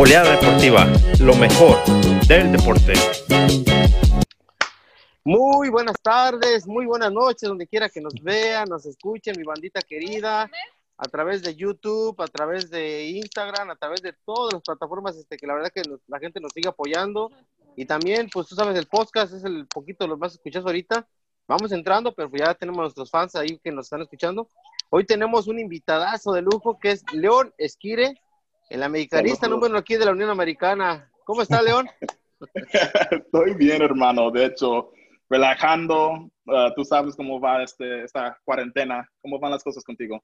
Oleada Deportiva, lo mejor del deporte. Muy buenas tardes, muy buenas noches, donde quiera que nos vean, nos escuchen, mi bandita querida, a través de YouTube, a través de Instagram, a través de todas las plataformas este, que la verdad que la gente nos sigue apoyando. Y también, pues tú sabes, el podcast es el poquito lo más escuchados ahorita. Vamos entrando, pero ya tenemos nuestros fans ahí que nos están escuchando. Hoy tenemos un invitadazo de lujo que es León Esquire, el americanista número aquí de la Unión Americana. ¿Cómo está, León? Estoy bien, hermano. De hecho, relajando. Uh, tú sabes cómo va este, esta cuarentena. ¿Cómo van las cosas contigo?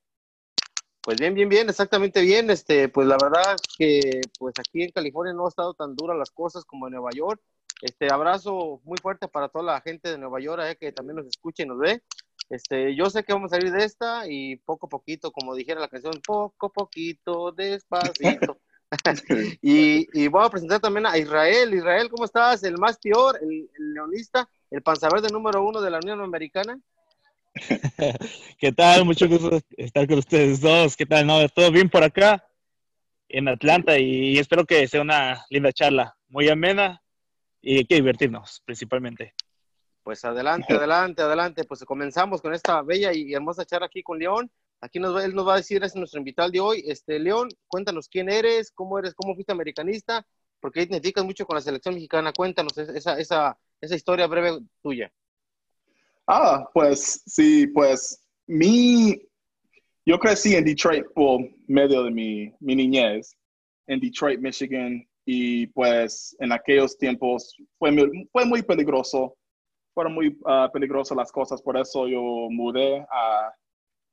Pues bien, bien, bien, exactamente bien. Este, pues la verdad que pues aquí en California no ha estado tan duras las cosas como en Nueva York. Este abrazo muy fuerte para toda la gente de Nueva York eh, que también nos escucha y nos ve. Este, yo sé que vamos a salir de esta y poco a poquito, como dijera la canción, poco a poquito, despacito. y, y, voy a presentar también a Israel. Israel, ¿cómo estás? El más peor, el, leonista, el panzaverde número uno de la Unión Americana. ¿Qué tal? Mucho gusto estar con ustedes dos. ¿Qué tal? ¿No? ¿Todo bien por acá? En Atlanta y espero que sea una linda charla, muy amena y hay que divertirnos principalmente. Pues adelante, adelante, adelante. Pues comenzamos con esta bella y hermosa charla aquí con León. Aquí nos él nos va a decir, es nuestro invitado de hoy. Este, León, cuéntanos quién eres, cómo eres, cómo fuiste americanista, porque identificas mucho con la selección mexicana. Cuéntanos esa, esa, esa historia breve tuya. Ah, pues sí, pues mi, yo crecí en Detroit por medio de mi, mi niñez, en Detroit, Michigan, y pues en aquellos tiempos fue, fue muy peligroso fueron muy uh, peligrosas las cosas, por eso yo mudé a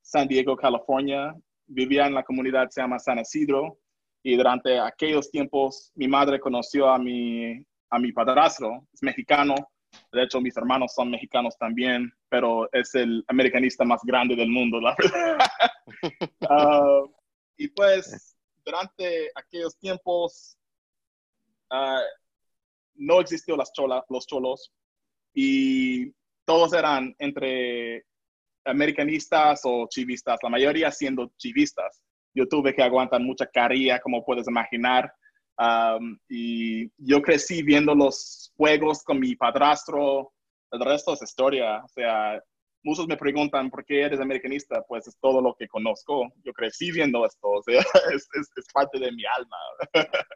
San Diego, California. Vivía en la comunidad se llama San Isidro y durante aquellos tiempos mi madre conoció a mi, a mi padrastro, es mexicano. De hecho, mis hermanos son mexicanos también, pero es el americanista más grande del mundo, la verdad. uh, y pues, durante aquellos tiempos, uh, no existió las cholas, los cholos, y todos eran entre americanistas o chivistas, la mayoría siendo chivistas. Yo tuve que aguantar mucha carilla, como puedes imaginar. Um, y yo crecí viendo los juegos con mi padrastro. El resto es historia. O sea, muchos me preguntan por qué eres americanista. Pues es todo lo que conozco. Yo crecí viendo esto. O sea, es, es parte de mi alma.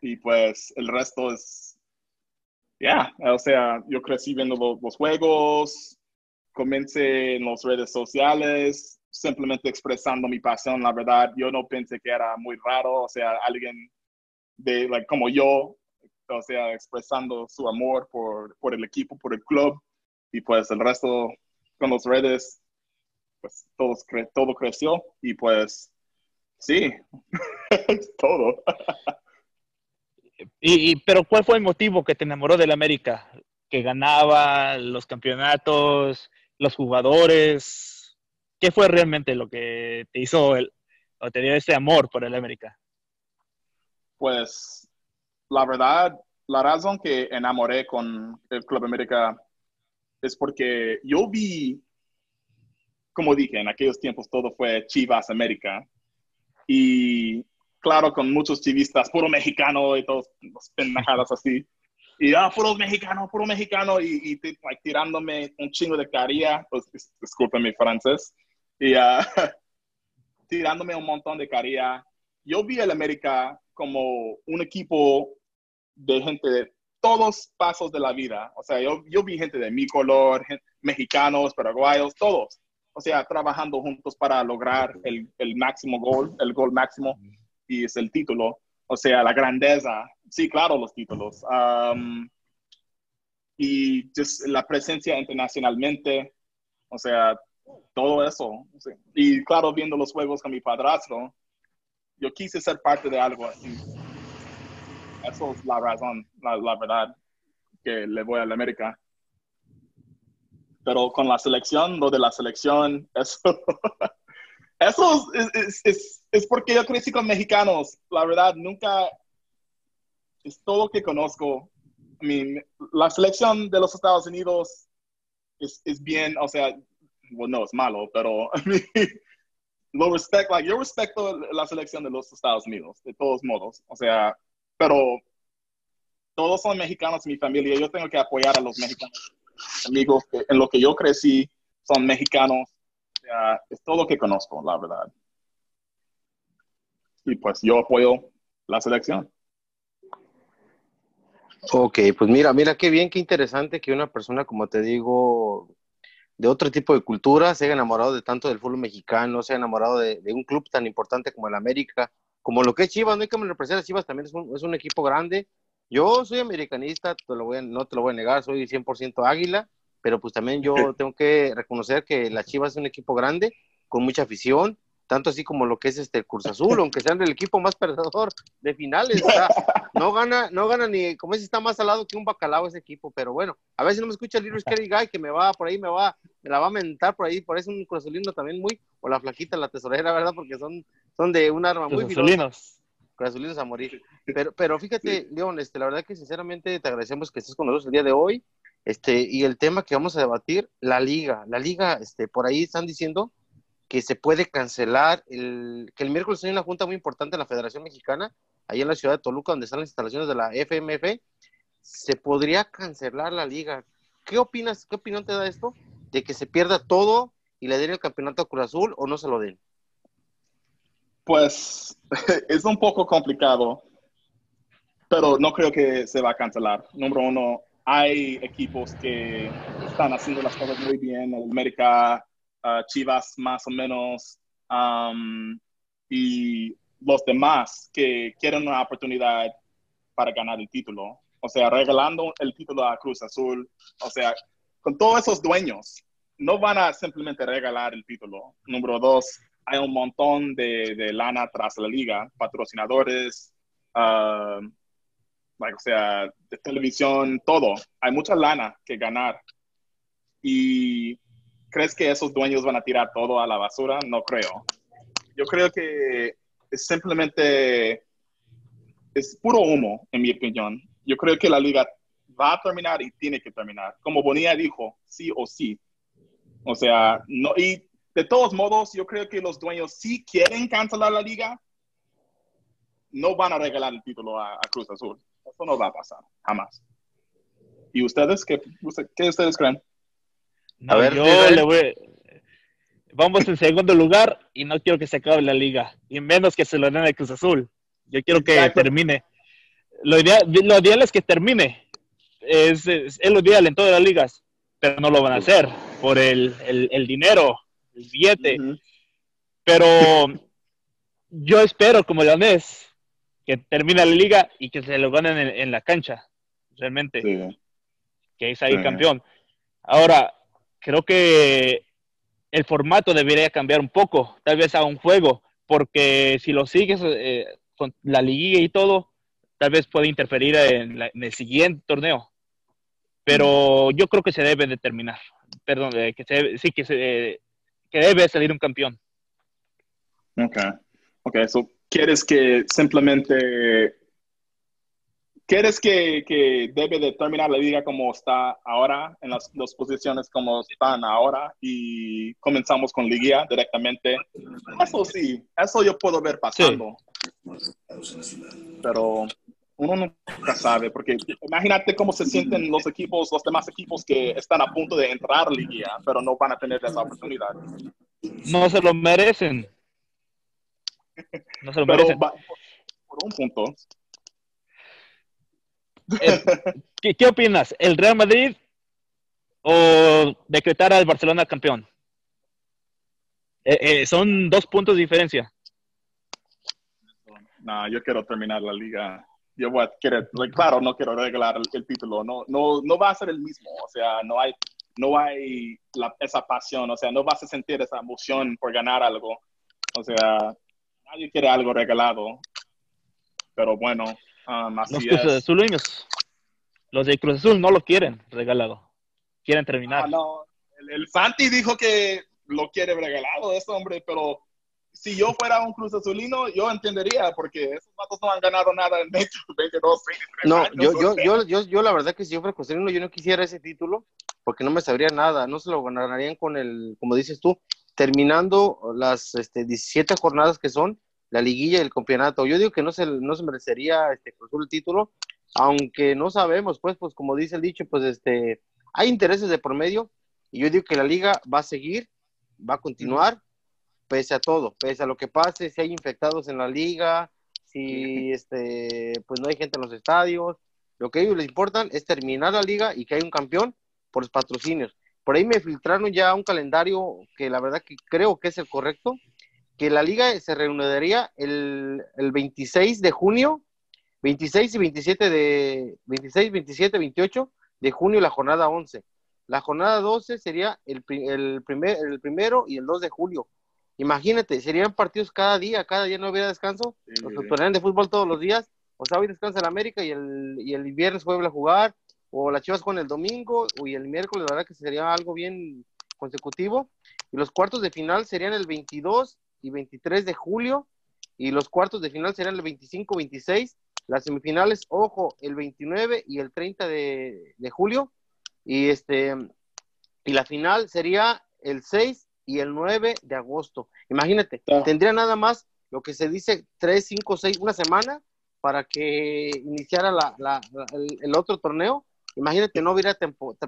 y pues el resto es ya, o sea, yo crecí viendo los, juegos, comencé en las redes sociales, simplemente expresando mi pasión, la verdad, yo no pensé que era muy raro, o sea, alguien de, like, como yo, o sea, expresando su amor por, por el equipo, por el club, y pues el resto con las redes, pues todo, todo creció, y pues sí, todo. Y, pero ¿cuál fue el motivo que te enamoró del América? ¿Que ganaba los campeonatos, los jugadores? ¿Qué fue realmente lo que te hizo el, o te dio ese amor por el América? Pues la verdad, la razón que enamoré con el Club América es porque yo vi, como dije, en aquellos tiempos todo fue Chivas América. Y claro, con muchos chivistas, puro mexicano y todos los pendejadas así. Y ah, puro mexicano, puro mexicano, y, tirándome un chingo de caría, pues disculpen mi francés, y uh, tirándome un montón de caría. Yo vi el América como un equipo de gente de todos pasos de la vida. O sea, yo, yo vi gente de mi color, mexicanos, paraguayos, todos. O sea, trabajando juntos para lograr el, el máximo gol, el gol máximo y es el título, o sea, la grandeza, sí, claro, los títulos. y la presencia internacionalmente, o sea, todo eso. Y claro, viendo los juegos con mi padrastro, yo quise ser parte de algo. Eso es la razón, la verdad, que le voy a la América. Pero con la selección, lo de la selección, eso Eso es, porque yo crecí con mexicanos. La verdad, nunca es todo lo que conozco. la selección de los Estados Unidos es, bien, o sea, bueno, no es malo, pero lo respeto, like, yo respeto la selección de los Estados Unidos, de todos modos, o sea, pero todos son mexicanos en mi familia, yo tengo que apoyar a los mexicanos, amigos en lo que yo crecí son mexicanos, o sea, es todo lo que conozco, la verdad. Y pues yo apoyo la selección. Ok, pues mira, mira qué bien, qué interesante que una persona, como te digo, de otro tipo de cultura, se haya enamorado de tanto del fútbol mexicano, se haya enamorado de, un club tan importante como el América, como lo que es Chivas, no hay que me representar, Chivas también es un, es un, equipo grande. Yo soy americanista, te lo voy a, no te lo voy a negar, soy 100% águila, pero pues también yo tengo que reconocer que la Chivas es un equipo grande, con mucha afición, tanto así como lo que es este Cruz Azul, aunque sean el equipo más perdedor de finales, no gana, no gana ni, como si está más al lado que un bacalao ese equipo, pero bueno, a ver si no me escucha el Little Scary Guy, que me va por ahí, me va, me la va a mentar por ahí, por eso un Cruz Azulino también muy, o la flaquita, la tesorera, ¿verdad? Porque son, son de un arma muy Azulinos. Azulinos a morir. Pero, pero fíjate, León, este, la verdad que sinceramente te agradecemos que estés con nosotros el día de hoy. Este, y el tema que vamos a debatir, la liga. La liga, este, por ahí están diciendo que se puede cancelar, el, que el miércoles hay una junta muy importante en la Federación Mexicana, ahí en la ciudad de Toluca, donde están las instalaciones de la FMF, se podría cancelar la liga. ¿Qué opinas, qué opinión te da esto de que se pierda todo y le den el campeonato a Cruz Azul o no se lo den? Pues es un poco complicado, pero no creo que se va a cancelar. Número uno, hay equipos que están haciendo las cosas muy bien. El América Chivas más o menos y los demás que quieren una oportunidad para ganar el título. O sea, regalando el título a Cruz Azul. O sea, con todos esos dueños, no van a simplemente regalar el título. Número dos, hay un montón de, lana tras la liga, patrocinadores, o sea, de televisión, todo. Hay mucha lana que ganar. Y ¿Crees que esos dueños van a tirar todo a la basura? No creo. Yo creo que es simplemente, es puro humo, en mi opinión. Yo creo que la liga va a terminar y tiene que terminar. Como Bonilla dijo, sí o sí. O sea, no, y de todos modos, yo creo que los dueños sí quieren cancelar la liga, no van a regalar el título a, Cruz Azul. Eso no va a pasar, jamás. ¿Y ustedes qué, qué ustedes creen? A ver, yo le voy. Vamos en segundo lugar y no quiero que se acabe la liga, y menos que se lo den a Cruz Azul. Yo quiero que termine. Lo ideal, lo ideal, es que termine. Es, es, lo ideal en todas las ligas, pero no lo van a hacer por el, el, dinero, el billete. Pero yo espero, como leonés, que termine la liga y que se lo ganen en, la cancha, realmente. Que es ahí campeón. Ahora, creo que el formato debería cambiar un poco, tal vez a un juego, porque si lo sigues eh, con la liguilla y todo, tal vez puede interferir en, el siguiente torneo. Pero yo creo que se debe determinar, perdón, eh, que se, sí, que, se, que debe salir un campeón. Ok, ok, so, ¿quieres que simplemente ¿Quieres que, que debe de terminar la liga como está ahora, en las dos posiciones como están ahora, y comenzamos con liguilla directamente? Eso sí, eso yo puedo ver pasando. Pero uno nunca sabe, porque imagínate cómo se sienten los equipos, los demás equipos que están a punto de entrar a liguilla, pero no van a tener esa oportunidad. No se lo merecen. No se lo merecen. por un punto, eh, ¿qué, opinas? ¿El Real Madrid o decretar al Barcelona campeón? Eh, eh, son dos puntos de diferencia. No, yo quiero terminar la liga. Yo voy a querer, claro, no quiero regalar el, título. No, no, no va a ser el mismo. O sea, no hay, no hay esa pasión. O sea, no vas a sentir esa emoción por ganar algo. O sea, nadie quiere algo regalado. Pero bueno, Um, los Cruz Azulinos, los de Cruz Azul no lo quieren regalado. Quieren terminar. Ah, no. el, Santi dijo que lo quiere regalado ese hombre, pero si yo fuera un Cruz Azulino, yo entendería, porque esos matos no han ganado nada en 20, 22, 23 no, Yo, yo, yo, yo, yo, la verdad que si yo fuera Cruz Azulino, yo no quisiera ese título, porque no me sabría nada, no se lo ganarían con el, como dices tú, terminando las este, 17 jornadas que son la liguilla y el campeonato. Yo digo que no se, no se merecería este, el título, aunque no sabemos, pues, pues como dice el dicho, pues este, hay intereses de por medio y yo digo que la liga va a seguir, va a continuar, pese a todo, pese a lo que pase, si hay infectados en la liga, si este, pues no hay gente en los estadios, lo que a ellos les importan es terminar la liga y que hay un campeón por los patrocinios. Por ahí me filtraron ya un calendario que la verdad que creo que es el correcto, que la liga se reanudaría el, el 26 de junio, 26 y 27 de 26, 27, 28 de junio la jornada 11. La jornada 12 sería el, el, primer, el primero y el 2 de julio. Imagínate, serían partidos cada día, cada día no hubiera descanso, los torneos de fútbol todos los días, o sea, hoy descansa el América y el, y el viernes vuelve a jugar, o las Chivas con el domingo y el miércoles, la verdad que sería algo bien consecutivo. Y los cuartos de final serían el 22 y 23 de julio y los cuartos de final serían el 25, 26. Las semifinales, ojo, el 29 y el 30 de, de julio. Y este y la final sería el 6 y el 9 de agosto. Imagínate, tendría nada más lo que se dice 3, 5, 6, una semana para que iniciara la, la, el, el, otro torneo Imagínate, no hubiera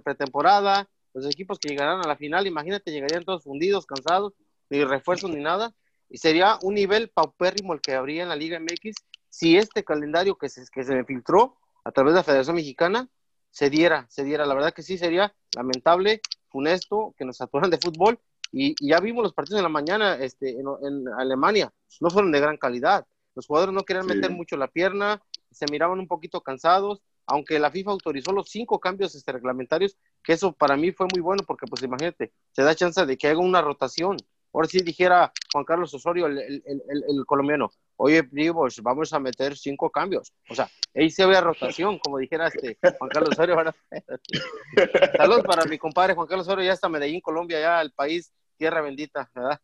pretemporada, los equipos que llegarán a la final, imagínate, llegarían todos fundidos, cansados, ni refuerzos ni nada, y sería un nivel paupérrimo el que habría en la Liga MX si este calendario que se, que se me filtró a través de la Federación Mexicana se diera, se diera. La verdad que sí sería lamentable, funesto, que nos saturan de fútbol, y, ya vimos los partidos en la mañana este, en, Alemania, no fueron de gran calidad. Los jugadores no querían meter mucho la pierna, se miraban un poquito cansados, aunque la FIFA autorizó los cinco cambios este, reglamentarios, que eso para mí fue muy bueno porque, pues imagínate, se da chance de que haga una rotación. Ahora sí dijera Juan Carlos Osorio, el, el, el, el colombiano, oye, pues vamos a meter cinco cambios. O sea, ahí se ve rotación, como dijera este Juan Carlos Osorio. Saludos para mi compadre Juan Carlos Osorio, ya está Medellín, Colombia, ya el país, tierra bendita, ¿verdad?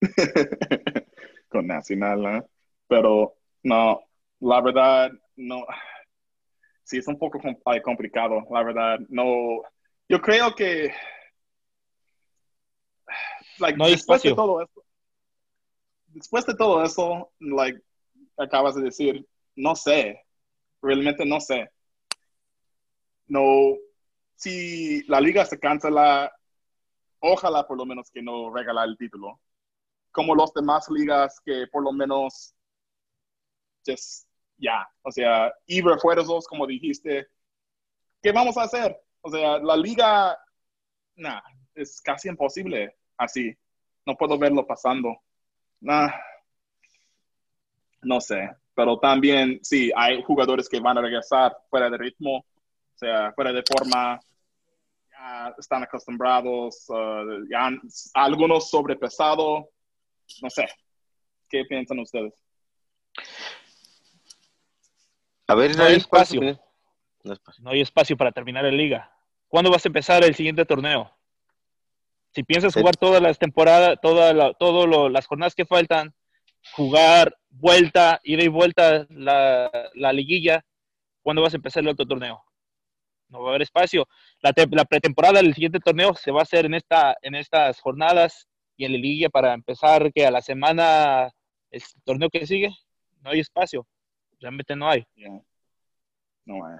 Con Nacional, ¿eh? Pero no, la verdad, no sí es un poco complicado, la verdad. No, yo creo que like, no después de todo eso, después de todo eso, like acabas de decir, no sé, realmente no sé. No, si la liga se cancela, ojalá por lo menos que no regala el título. Como los demás ligas que por lo menos just ya, o sea, y refuerzos, como dijiste, ¿qué vamos a hacer? O sea, la liga, nah, es casi imposible así. No puedo verlo pasando. Nah, no sé, pero también sí, hay jugadores que van a regresar fuera de ritmo, o sea, fuera de forma, ya están acostumbrados, uh, ya algunos sobrepesados, no sé. ¿Qué piensan ustedes? A ver, no hay espacio. No, hay espacio para terminar en liga. ¿Cuándo vas a empezar el siguiente torneo? Si piensas jugar todas las temporadas, todas las jornadas que faltan, jugar vuelta, ida y vuelta la, la, liguilla, ¿cuándo vas a empezar el otro torneo? No va a haber espacio. La, la, pretemporada del siguiente torneo se va a hacer en, esta, en estas jornadas y en la liguilla para empezar que a la semana el torneo que sigue, no hay espacio realmente no hay. No hay.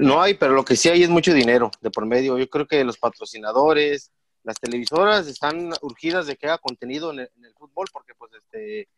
No hay, pero lo que sí hay es mucho dinero de por medio. Yo creo que los patrocinadores, las televisoras están urgidas de que haga contenido en el, fútbol, porque pues este,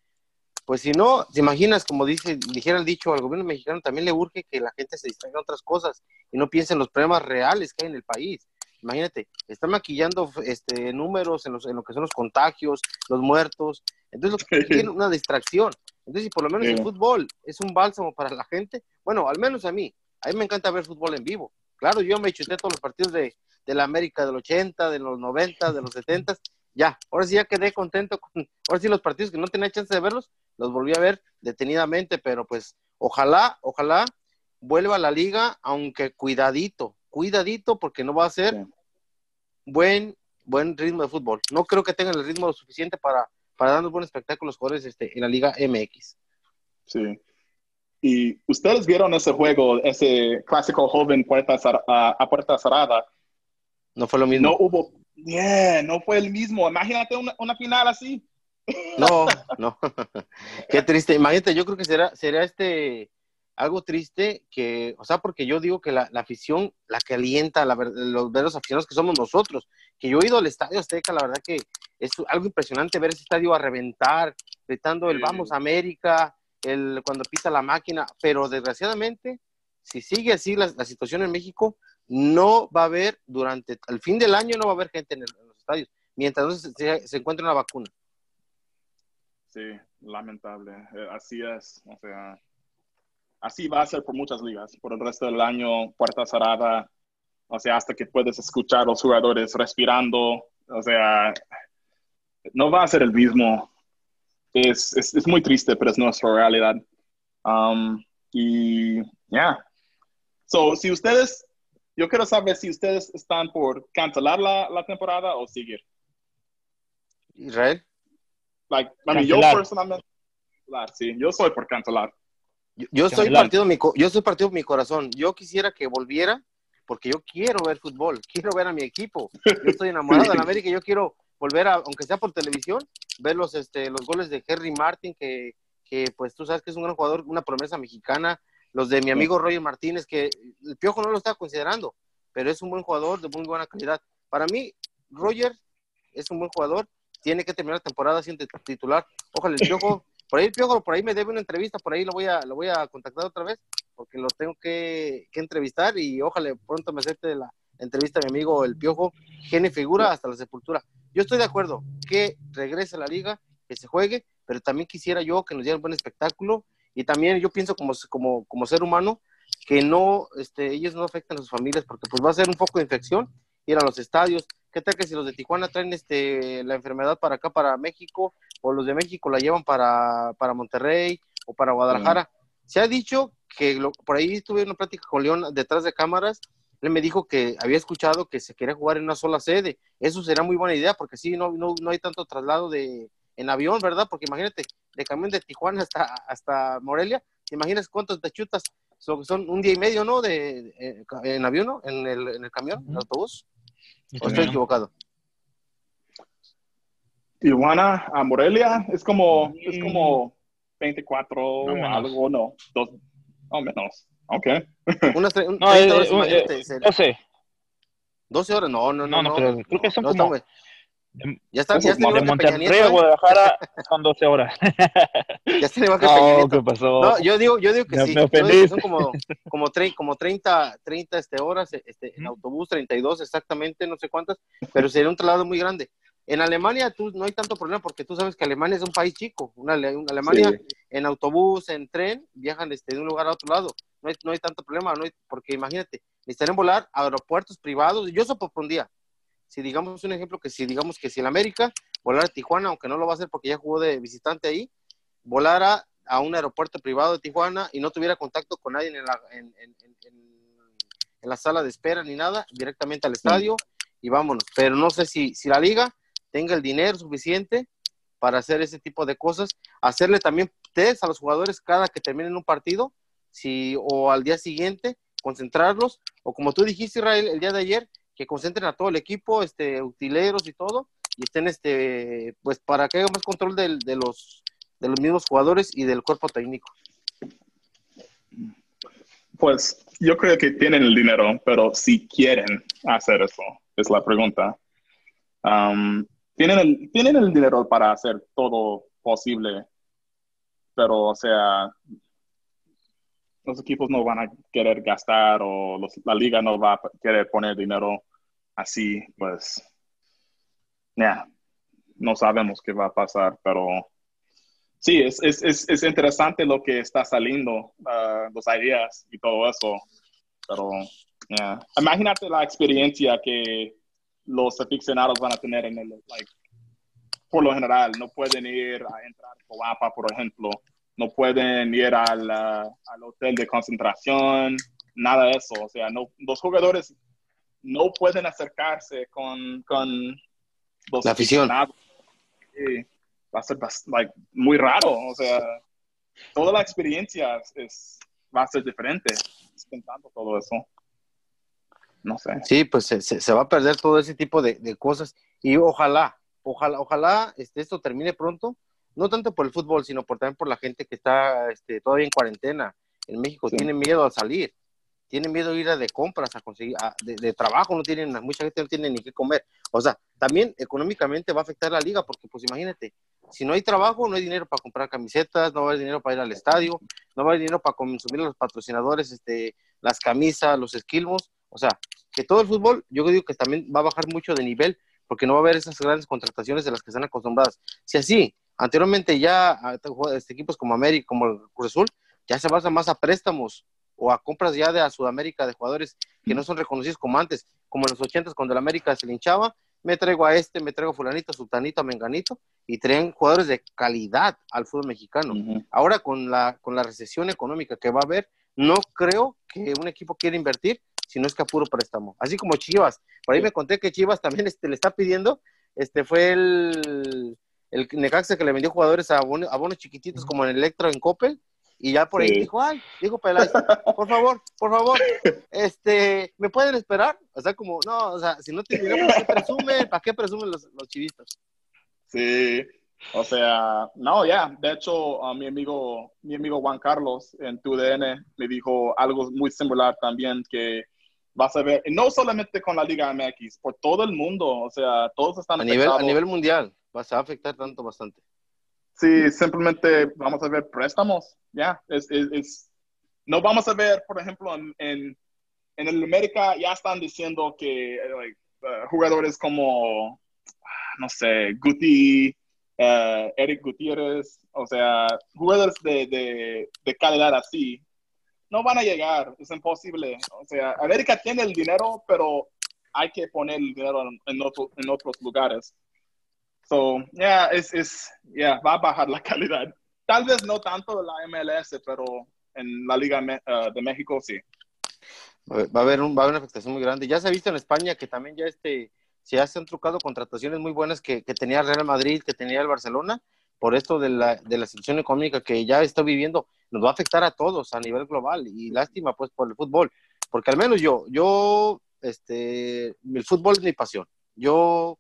pues si no, te imaginas, como dice, dijera el dicho, al gobierno mexicano también le urge que la gente se distraiga en otras cosas y no piense en los problemas reales que hay en el país. Imagínate, está maquillando este, números en, los, en lo que son los contagios, los muertos. Entonces, lo que tiene una distracción. Entonces, si por lo menos el fútbol es un bálsamo para la gente, bueno, al menos a mí, a mí me encanta ver fútbol en vivo. Claro, yo me chuté todos los partidos de, de la América del 80, de los 90, de los 70, ya, ahora sí ya quedé contento con, ahora sí los partidos que no tenía chance de verlos, los volví a ver detenidamente, pero pues ojalá, ojalá vuelva a la liga, aunque cuidadito, cuidadito, porque no va a ser buen, buen ritmo de fútbol. No creo que tengan el ritmo lo suficiente para para darnos buen espectáculo los jugadores este, en la Liga MX. Sí. Y ustedes vieron ese juego, ese clásico joven puerta a, puerta cerrada. No fue lo mismo. No hubo, Yeah, no fue el mismo. Imagínate una, una final así. No, no. Qué triste. Imagínate, yo creo que será, será este algo triste que, o sea, porque yo digo que la, la afición, la que alienta, la, los verdaderos aficionados que somos nosotros, que yo he ido al Estadio Azteca, la verdad que es algo impresionante ver ese estadio a reventar, gritando el vamos América, el cuando pisa la máquina, pero desgraciadamente, si sigue así la, la situación en México, no va a haber durante el fin del año, no va a haber gente en, el- en los estadios, mientras no se, se, se encuentre una vacuna. Sí, lamentable. Eh, así es. O sea, así va a ser por muchas ligas. Por el resto del año, puerta cerrada. O sea, hasta que puedes escuchar a los jugadores respirando. O sea, no va a ser el mismo. Es, es, es muy triste, pero es nuestra realidad. Um, y, ya. So, si ustedes, yo quiero saber si ustedes están por cancelar la, la temporada o seguir. Israel. Like, I mean, yo personalmente, cancelar, sí, yo soy por cancelar. Yo, yo estoy Cancelar. partido mi yo estoy partido mi corazón. Yo quisiera que volviera porque yo quiero ver fútbol, quiero ver a mi equipo. Yo estoy enamorado de la América yo quiero volver a, aunque sea por televisión, ver los este los goles de Henry Martin que, que pues tú sabes que es un gran jugador, una promesa mexicana, los de mi amigo Roger Martínez que el Piojo no lo está considerando, pero es un buen jugador de muy buena calidad. Para mí Roger es un buen jugador, tiene que terminar la temporada siendo titular. Ojalá el Piojo por ahí el Piojo, por ahí me debe una entrevista, por ahí lo voy a, lo voy a contactar otra vez, porque lo tengo que, que entrevistar y ojalá pronto me acepte la entrevista a mi amigo el Piojo, gene figura hasta la sepultura. Yo estoy de acuerdo que regrese a la liga, que se juegue, pero también quisiera yo que nos dieran buen espectáculo y también yo pienso como, como, como ser humano que no, este, ellos no afecten a sus familias porque pues va a ser un foco de infección ir a los estadios. ¿Qué tal que si los de Tijuana traen este, la enfermedad para acá, para México, o los de México la llevan para, para Monterrey o para Guadalajara? Se ha dicho que lo- por ahí tuve una plática con León detrás de cámaras. Él me dijo que había escuchado que se quería jugar en una sola sede. Eso será muy buena idea porque sí, no, no, no hay tanto traslado de, en avión, ¿verdad? Porque imagínate, de camión de Tijuana hasta, hasta Morelia, ¿te imaginas cuántos te chutas? Son, son un día y medio, ¿no? De, eh, en avión, ¿no? En el, en el camión, en el autobús. ¿O estoy equivocado? Tijuana a Morelia es como, es Mm. como 24 No, menos. algo, no, dos, o menos. Ok. Unas tre- No, 30 eh, horas, eh, imagínate, eh, sería- 12. 12 horas, no, no, no. No, no, pero creo que son no, como- está- ya está, ya es está De Monterrey a ¿eh? Guadalajara son 12 horas. Ya está igual que No. ¿qué pasó? No, yo digo, yo digo que Me- sí. me Yo digo que ofendiste. son como, como, tre- como 30, 30 este, horas este, en autobús, 32 exactamente, no sé cuántas, pero sería un traslado muy grande. En Alemania tú, no hay tanto problema porque tú sabes que Alemania es un país chico. Una, Ale- una Alemania Sí. en autobús, en tren, viajan este, de un lugar a otro lado. No hay, no hay tanto problema, no hay- porque imagínate, necesitarían volar a aeropuertos privados. Yo propondría. Si digamos un ejemplo que si digamos que si el América volara a Tijuana, aunque no lo va a hacer porque ya jugó de visitante ahí, volara a un aeropuerto privado de Tijuana y no tuviera contacto con nadie en la, en, en- en- en- en la sala de espera ni nada, directamente al estadio y vámonos. Pero no sé si, si la liga tenga el dinero suficiente para hacer ese tipo de cosas, hacerle también test a los jugadores cada que terminen un partido, si, o al día siguiente, concentrarlos, o como tú dijiste, Israel, el día de ayer, que concentren a todo el equipo, este, utileros y todo, y estén, este, pues, para que haya más control del- de, los, de los mismos jugadores y del cuerpo técnico. Pues yo creo que tienen el dinero, pero si quieren hacer eso, es la pregunta. Tienen, el, tienen el dinero para hacer todo posible, pero o sea, los equipos no van a querer gastar o los- la liga no va a querer poner dinero así, pues, ya, no sabemos qué va a pasar, pero sí, es, es, es, es interesante lo que está saliendo, ah, los ideas y todo eso, pero ya, imagínate la experiencia que los aficionados van a tener en el, like, por lo general, no pueden ir a entrar a Coapa, por ejemplo, no pueden ir al, ah, al hotel de concentración, nada de eso. O sea, no, los jugadores no pueden acercarse con, con los La afición. aficionados. Sí, va a ser like, muy raro. O sea, toda la experiencia es- va a ser diferente. Pensando todo eso. No sé. Sí, pues se, va a perder todo ese tipo de, de cosas y ojalá, ojalá, ojalá este, esto termine pronto, no tanto por el fútbol, sino por, también por la gente que está este, todavía en cuarentena en México, Sí. tiene miedo a salir, tiene miedo a ir a de compras, a conseguir, a- de, de trabajo, no tienen, mucha gente no tiene ni qué comer. O sea, también económicamente va a afectar la liga, porque pues imagínate, si no hay trabajo, no hay dinero para comprar camisetas, no va a haber dinero para ir al estadio, no va a haber dinero para consumir a los patrocinadores, este, las camisas, los esquilmos, o sea, que todo el fútbol, yo digo que también va a bajar mucho de nivel, porque no va a haber esas grandes contrataciones de las que están acostumbradas. Si así, anteriormente ya a- este, equipos como América, como el Cruz Azul, ya se basa más a préstamos o a compras ya de a Sudamérica de jugadores que no son reconocidos como antes, como en los ochentas cuando el América se linchaba, me traigo a este, me traigo a fulanito, sultanito, a menganito, y traen jugadores de calidad al fútbol mexicano. Ahora con la, con la recesión económica que va a haber, no creo que un equipo quiera invertir si no es que a puro préstamo. Así como Chivas. Por ahí Sí. me conté que Chivas también este, le está pidiendo, este fue el, el Necaxa que le vendió jugadores a bonos, a bonos chiquititos como en Electro, en Coppel, y ya por ahí Sí. dijo, ay, dijo Peláez, por favor, por favor, este, ¿me pueden esperar? O sea, como, no, o sea, si no dinero, ¿para qué presumen? ¿Para qué presumen los, los chivistas? Sí, o sea, no, ya, de hecho, a mi amigo, mi amigo Juan Carlos en TUDN me dijo algo muy similar también que vas a ver, no solamente con la Liga MX, por todo el mundo, o sea, todos están A nivel, a afectados. nivel mundial, va, se va a afectar tanto bastante. Sí, simplemente vamos a ver préstamos, ya, es, es, es- no vamos a ver, por ejemplo, en, en, en el América ya están diciendo que like, eh, jugadores como, ah, no sé, Guti, eh, Eric Gutiérrez, o sea, jugadores de, de, de calidad así, no van a llegar, es imposible. O sea, América tiene el dinero, pero hay que poner el dinero en, otro- en otros lugares. So, yeah, es, es, yeah, va a bajar la calidad. Tal vez no tanto la MLS, pero en la Liga eh, de México sí. Va a haber- un, va a haber una afectación muy grande. Ya se ha visto en España que también ya este ya se han trucado contrataciones muy buenas que, que tenía el Real Madrid, que tenía el Barcelona, por esto de la, de la situación económica que ya está viviendo, nos va a afectar a todos a nivel global y lástima pues por el fútbol, porque al menos yo, yo, este, el fútbol es mi pasión. Yo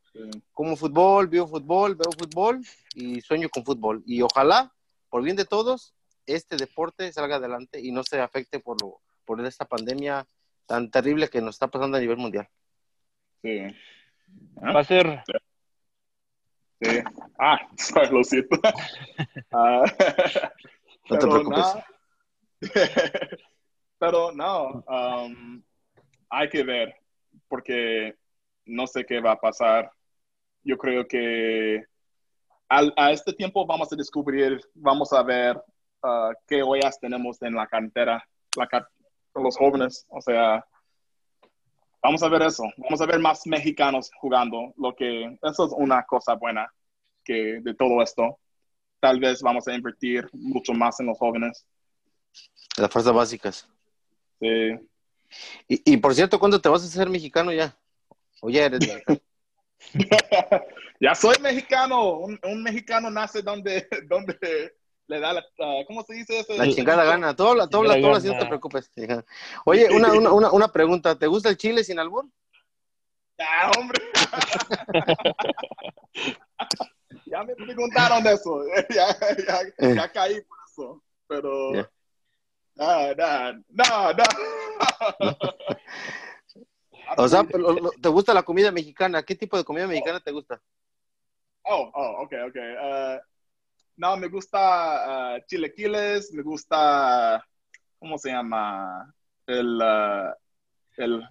como fútbol, veo fútbol, veo fútbol y sueño con fútbol. Y ojalá, por bien de todos, este deporte salga adelante y no se afecte por, lo, por esta pandemia tan terrible que nos está pasando a nivel mundial. Sí. Va a ser, Sí. Ah, lo siento. Ah, No te pero preocupes. no. pero no, um, hay que ver, porque no sé qué va a pasar. Yo creo que al- a este tiempo vamos a descubrir, vamos a ver ah, qué ollas tenemos en la cantera, la los jóvenes. O sea, vamos a ver eso. Vamos a ver más mexicanos jugando, lo que eso es una cosa buena que de todo esto. Tal vez vamos a invertir mucho más en los jóvenes. Las fuerzas básicas. Sí. Y, y por cierto, ¿cuándo te vas a hacer mexicano ya? O ya eres de acá? ya soy mexicano. Un, un mexicano nace donde, donde le da la, ¿cómo se dice eso? la chingada gana. Todo, la- todo, la- todo así, no te preocupes. Oye, una, una, una, una pregunta. ¿Te gusta el chile sin albur? Ah, hombre. Preguntaron eso. ya, ya, ya caí por eso. Pero. No, no, no, no. O sea, ¿te gusta la comida mexicana? ¿Qué tipo de comida mexicana te gusta? Oh, oh, ok, ok. Uh, no, me gusta uh, chilequiles, me gusta, ¿cómo se llama? El, uh, el,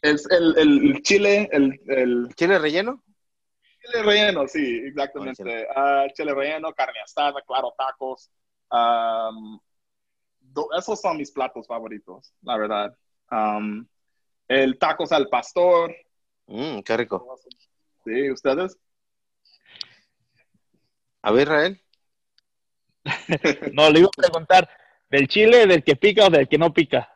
el, el, el chile, el, el ¿Chile relleno? Chile relleno, sí, exactamente. Uh, chile relleno, carne asada, claro, tacos. Um, do- esos son mis platos favoritos, la verdad. Um, el tacos al pastor. Mmm, qué rico. Sí, ¿ustedes? A ver, Israel. no, le iba a preguntar, ¿del chile, del que pica o del que no pica?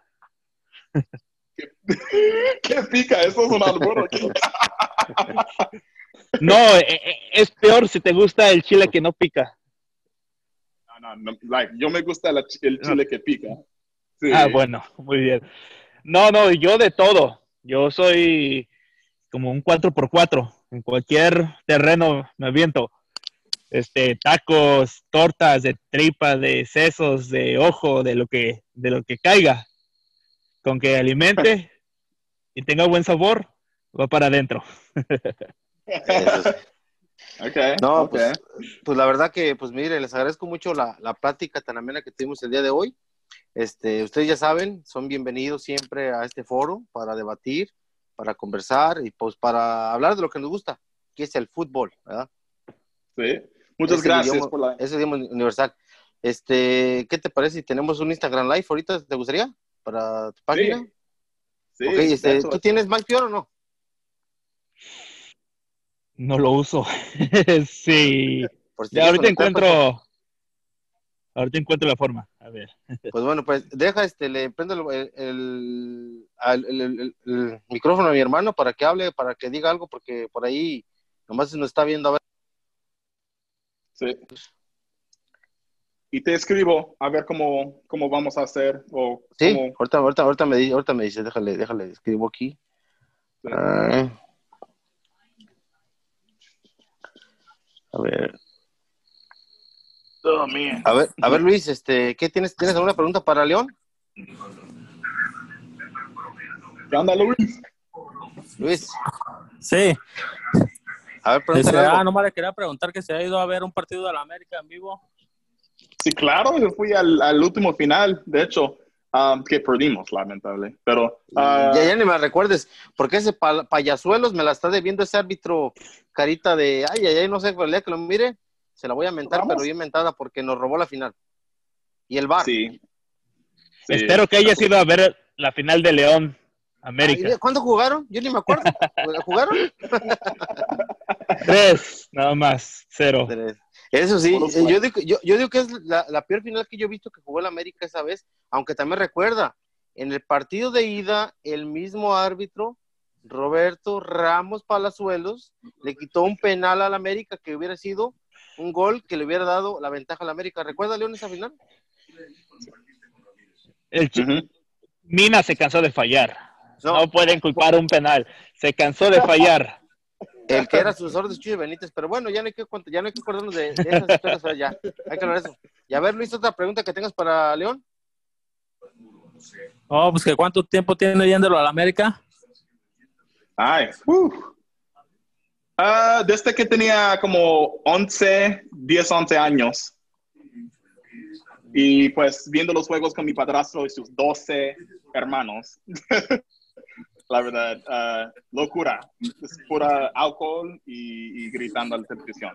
¿Qué pica? Eso es un albur. No, eh, eh, es peor si te gusta el chile que no pica. No, no, no, like, yo me gusta la el chile que pica. Sí. Ah, bueno, muy bien. No, no, yo de todo. Yo soy como un 4x4. En cualquier terreno me aviento. Este, tacos, tortas de tripa, de sesos, de ojo, de lo que, de lo que caiga. Con que alimente y tenga buen sabor, va para adentro. Eso Okay, No, okay. pues, pues la verdad que, pues mire, les agradezco mucho la, la plática tan amena que tuvimos el día de hoy. Este, ustedes ya saben, son bienvenidos siempre a este foro para debatir, para conversar y pues para hablar de lo que nos gusta, que es el fútbol, ¿verdad? Sí. Muchas gracias idioma- por la... Ese idioma universal. Este, ¿qué te parece si tenemos un Instagram Live ahorita? ¿Te gustaría? Para tu página. Sí, Ok, este, de hecho, ¿tú tienes MyPure o no? No lo uso. sí. Por si Ya quieres ahorita encuentro. Ahorita encuentro la forma. A ver. Pues bueno, pues deja este, le prendo el, el, el- el- el micrófono a mi hermano para que hable, para que diga algo, porque por ahí nomás nos está viendo a ver. Sí. Y te escribo a ver cómo, cómo vamos a hacer o Sí, cómo... ahorita, ahorita, ahorita me dice, ahorita me dice, déjale, déjale, escribo aquí. Sí. Ah. A ver, Oh, a ver, a ver Luis, este, ¿qué tienes? ¿Tienes alguna pregunta para León? ¿Qué onda, Luis? Luis, Sí, a ver, este, pregúntale ah, algo. nomás le quería preguntar que se ha ido a ver un partido de la América en vivo. Sí, claro, yo fui al, al último final, de hecho, um, que perdimos, lamentable. Pero ah, ya, ya ni me recuerdes, porque ese pa- payasuelos me la está debiendo ese árbitro carita de, ay, ay, ay, no sé, día que lo mire, se la voy a mentar, Vamos. pero bien mentada porque nos robó la final. Y el bar. sí. Sí. Espero que hayas ido a ver la final de León América. ¿Cuándo jugaron? Yo ni me acuerdo. ¿Jugaron? Tres, nada más, cero. Eso sí, eh, yo digo, yo, yo digo que es la, la peor final que yo he visto que jugó el América esa vez, aunque también recuerda, en el partido de ida, el mismo árbitro, Roberto Ramos Palazuelos, le quitó un penal al América que hubiera sido un gol que le hubiera dado la ventaja al América. ¿Recuerda, León, esa final? El Ch- Ujú. Mina se cansó de fallar. No. No. pueden culpar un penal. Se cansó de fallar. El que era sucesor de Chuy Benítez, pero bueno, ya no hay que, ya no hay que acordarnos de, de esas historias, o sea, ya, hay que hablar de eso. Y a ver, Luis, otra pregunta que tengas para León. Oh, pues que cuánto tiempo tiene yéndolo a la América. Ay, uh. Desde que tenía como 11, 10, 11 años. Y pues viendo los juegos con mi padrastro y sus 12 hermanos. la verdad, ah, locura. Es pura alcohol y, y gritando a la televisión.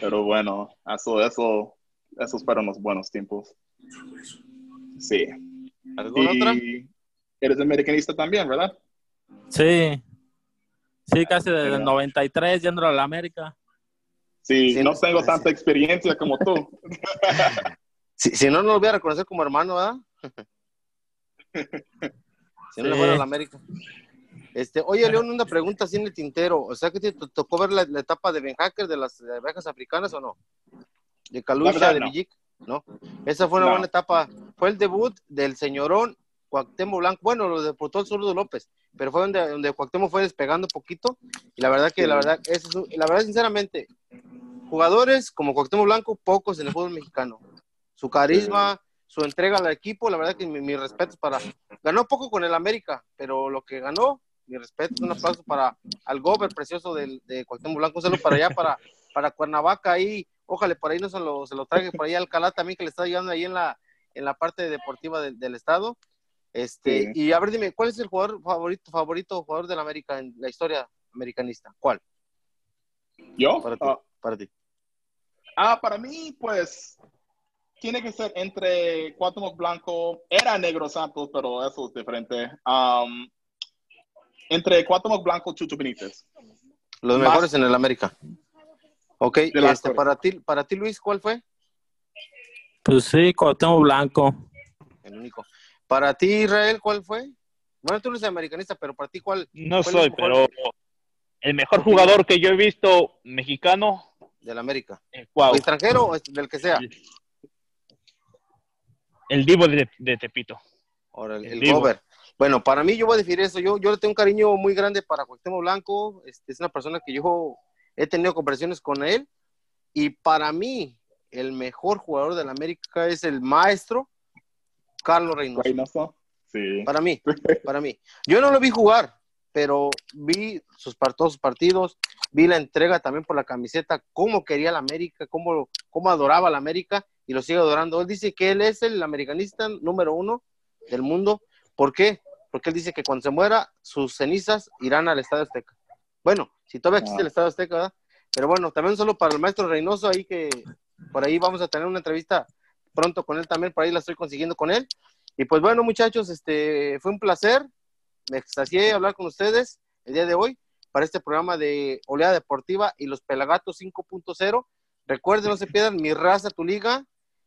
Pero bueno, eso, eso, esos fueron los buenos tiempos. Sí. ¿Alguna otra? Y eres americanista también, ¿verdad? Sí. Sí, casi desde Pero- el 93 yéndolo a la América. Sí, Sí, no no- tengo sí. tanta experiencia como tú. Si, si no, no lo voy a reconocer como hermano, ¿verdad? si no le Sí. fuera a la América. Este, oye, León, una pregunta así en el tintero. O sea, que te to- tocó ver la, la etapa de Ben Hacker de las abejas africanas o no? De Calucha, de no. Villic, ¿no? Esa fue una No. buena etapa. Fue el debut del señorón Cuauhtémoc Blanco. Bueno, lo debutó el zurdo López, pero fue donde, donde Cuauhtémoc fue despegando poquito. Y la verdad que, la verdad, es la verdad, sinceramente, jugadores como Cuauhtémoc Blanco, pocos en el fútbol mexicano. Su carisma, su entrega al equipo, la verdad que mi, mi respeto es para... Ganó poco con el América, pero lo que ganó, mi respeto, un aplauso para al gober precioso del, de Cuauhtémoc Blanco, un saludo para allá, para, para Cuernavaca ahí, ojalá por ahí no se lo, se lo traiga, por ahí Alcalá también que le está llegando ahí en la, en la parte deportiva del, del estado. Este, Sí. y a ver, dime, ¿cuál es el jugador favorito, favorito jugador del América en la historia americanista? ¿Cuál? ¿Yo? Para ti. Ah, Para ti. ah, para mí, pues, tiene que ser entre Cuauhtémoc Blanco, era Negro Santos, pero eso es diferente. Um, entre Cuauhtémoc Blanco y Chucho Benítez. Los Más- mejores en el América. Ok, este, para ti, para ti, Luis, ¿cuál fue? Pues sí, Cuauhtémoc Blanco. El único. Para ti, Israel, ¿cuál fue? Bueno, tú no eres americanista, pero para ti, ¿cuál No ¿Cuál es soy, pero el mejor jugador que yo he visto mexicano, del América? ¿O extranjero o del que sea? El Divo de, de Tepito. Ahora, el, El. Gober. Bueno, para mí yo voy a decir eso. Yo, yo le tengo un cariño muy grande para Cuauhtémoc Blanco. Este, es una persona que yo he tenido conversaciones con él. Y para mí, el mejor jugador de la América es el maestro Carlos Reynoso. Reynoso. Sí. Para mí, para mí. Yo no lo vi jugar, pero vi sus, todos sus partidos, vi la entrega también por la camiseta, cómo quería la América, cómo, cómo adoraba la América y lo sigue adorando. Él dice que él es el americanista número uno del mundo. ¿Por qué? Porque él dice que cuando se muera, sus cenizas irán al Estadio Azteca. Bueno, si todavía existe Ah. el Estadio Azteca, ¿verdad? Pero bueno, también solo para el maestro Reynoso, ahí que por ahí vamos a tener una entrevista pronto con él también, por ahí la estoy consiguiendo con él. Y pues bueno, muchachos, este fue un placer. Me extasié hablar con ustedes el día de hoy para este programa de Oleada Deportiva y los Pelagatos 5.0. Recuerden, no se pierdan mi raza, tu liga,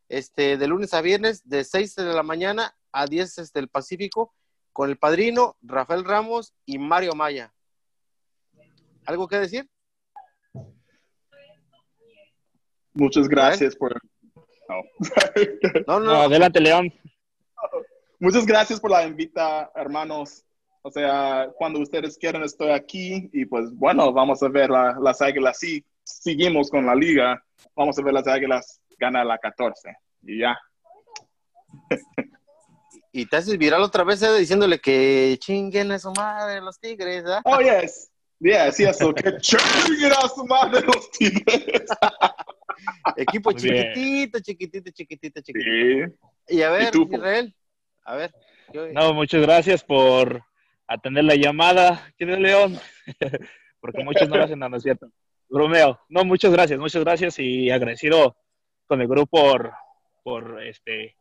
este, de lunes a viernes, de 6 de la mañana a 10 este, del Pacífico, con el padrino Rafael Ramos y Mario Maya. ¿Algo que decir? Muchas gracias por. no. No, no, No, no. adelante, León. Muchas gracias por la invita, hermanos. O sea, cuando ustedes quieran estoy aquí y pues bueno, vamos a ver la- las águilas. Sí, seguimos con la liga. Vamos a ver las águilas ganar la 14. Y ya. Y te haces viral otra vez eh, diciéndole que chinguen a su madre los tigres. Oh, yes. Yes, sí, eso. Que chinguen a su madre los tigres. Equipo Muy bien. chiquitito, chiquitito, chiquitito, chiquitito. Sí. Y a ver? Israel, a ver. yo- No, muchas gracias por atender la llamada. ¿Quién es León? Porque muchos no lo hacen, no, no es cierto. Bromeo. No, muchas gracias, muchas gracias y agradecido con el grupo por, por este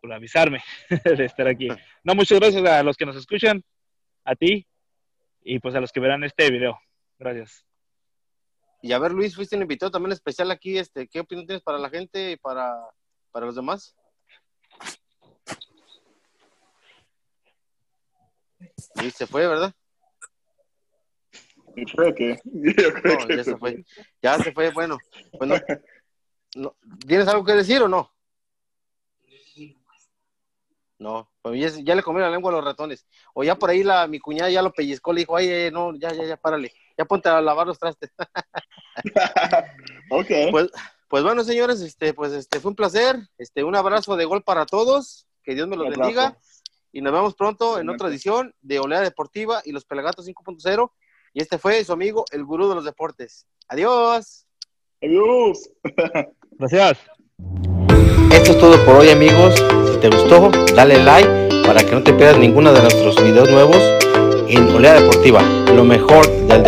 por avisarme de estar aquí. No, muchas gracias a los que nos escuchan, a ti y pues a los que verán este video. Gracias. Y a ver, Luis, fuiste un invitado también especial aquí. Este, ¿Qué opinión tienes para la gente y para, para los demás? Y se fue, ¿verdad? Yo creo que. Yo creo No, que ya se fue. Ya se fue, bueno. Bueno, no, ¿Tienes algo que decir o no? No, pues ya, ya le comí la lengua a los ratones. O ya por ahí la, mi cuñada ya lo pellizcó, le dijo, ay, no, ya, ya, ya, párale. Ya ponte a lavar los trastes. ok. Pues, pues bueno, señores, este, pues este fue un placer. Este, un abrazo de gol para todos. Que Dios me los bendiga. Y nos vemos pronto en otra edición de Oleada Deportiva y los Pelagatos 5.0. Y este fue su amigo, el gurú de los deportes. Adiós. Adiós. Gracias. Esto es todo por hoy, amigos. Si te gustó, dale like para que no te pierdas ninguno de nuestros videos nuevos en Oleada Deportiva. Lo mejor del